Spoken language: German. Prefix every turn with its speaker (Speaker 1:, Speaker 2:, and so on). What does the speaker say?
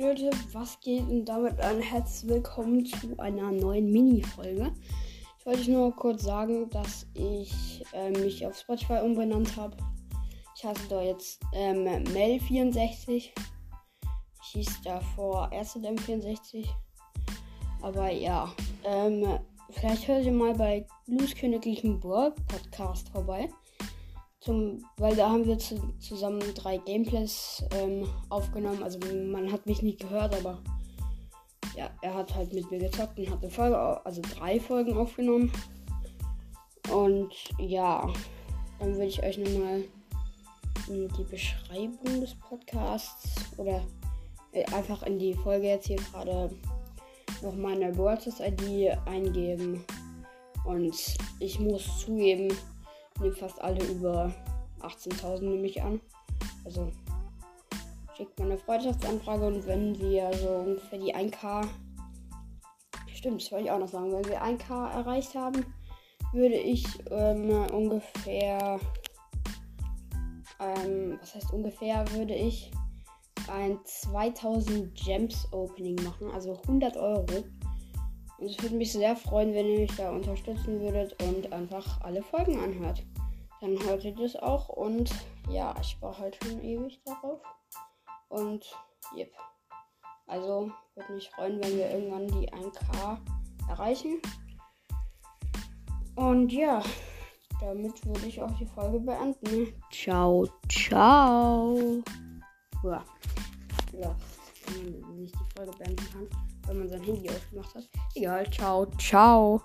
Speaker 1: Leute, was geht und damit ein herzlich willkommen zu einer neuen Mini-Folge. Ich wollte nur kurz sagen, dass ich äh, mich auf Spotify umbenannt habe. Ich heiße da jetzt ähm, Mel64. Ich hieß davor RZM64. Aber ja, ähm, vielleicht hört ihr mal bei Blues Königlichen Burg Podcast vorbei. Zum, weil da haben wir zu, zusammen drei Gameplays ähm, aufgenommen. Also man hat mich nicht gehört, aber ja, er hat halt mit mir gezockt und hat eine Folge, also drei Folgen aufgenommen. Und ja, dann würde ich euch nochmal in die Beschreibung des Podcasts oder äh, einfach in die Folge jetzt hier gerade noch meine Wortes ID eingeben. Und ich muss zugeben, nehmen fast alle über 18.000 nehme ich an. Also schickt mir eine Freundschaftsanfrage und wenn wir so ungefähr die 1K. Stimmt, das wollte ich auch noch sagen. Wenn wir 1K erreicht haben, würde ich ähm, ungefähr. Ähm, was heißt ungefähr? Würde ich ein 2000 Gems Opening machen, also 100 Euro. Und es würde mich sehr freuen, wenn ihr mich da unterstützen würdet und einfach alle Folgen anhört. Dann hört ihr das auch und ja, ich war halt schon ewig darauf. Und yep. Also würde mich freuen, wenn wir irgendwann die 1K erreichen. Und ja, damit würde ich auch die Folge beenden. Ciao, ciao. Ja, ja wenn man nicht die Folge beenden kann, weil man sein Handy ausgemacht hat. Egal, ciao, ciao.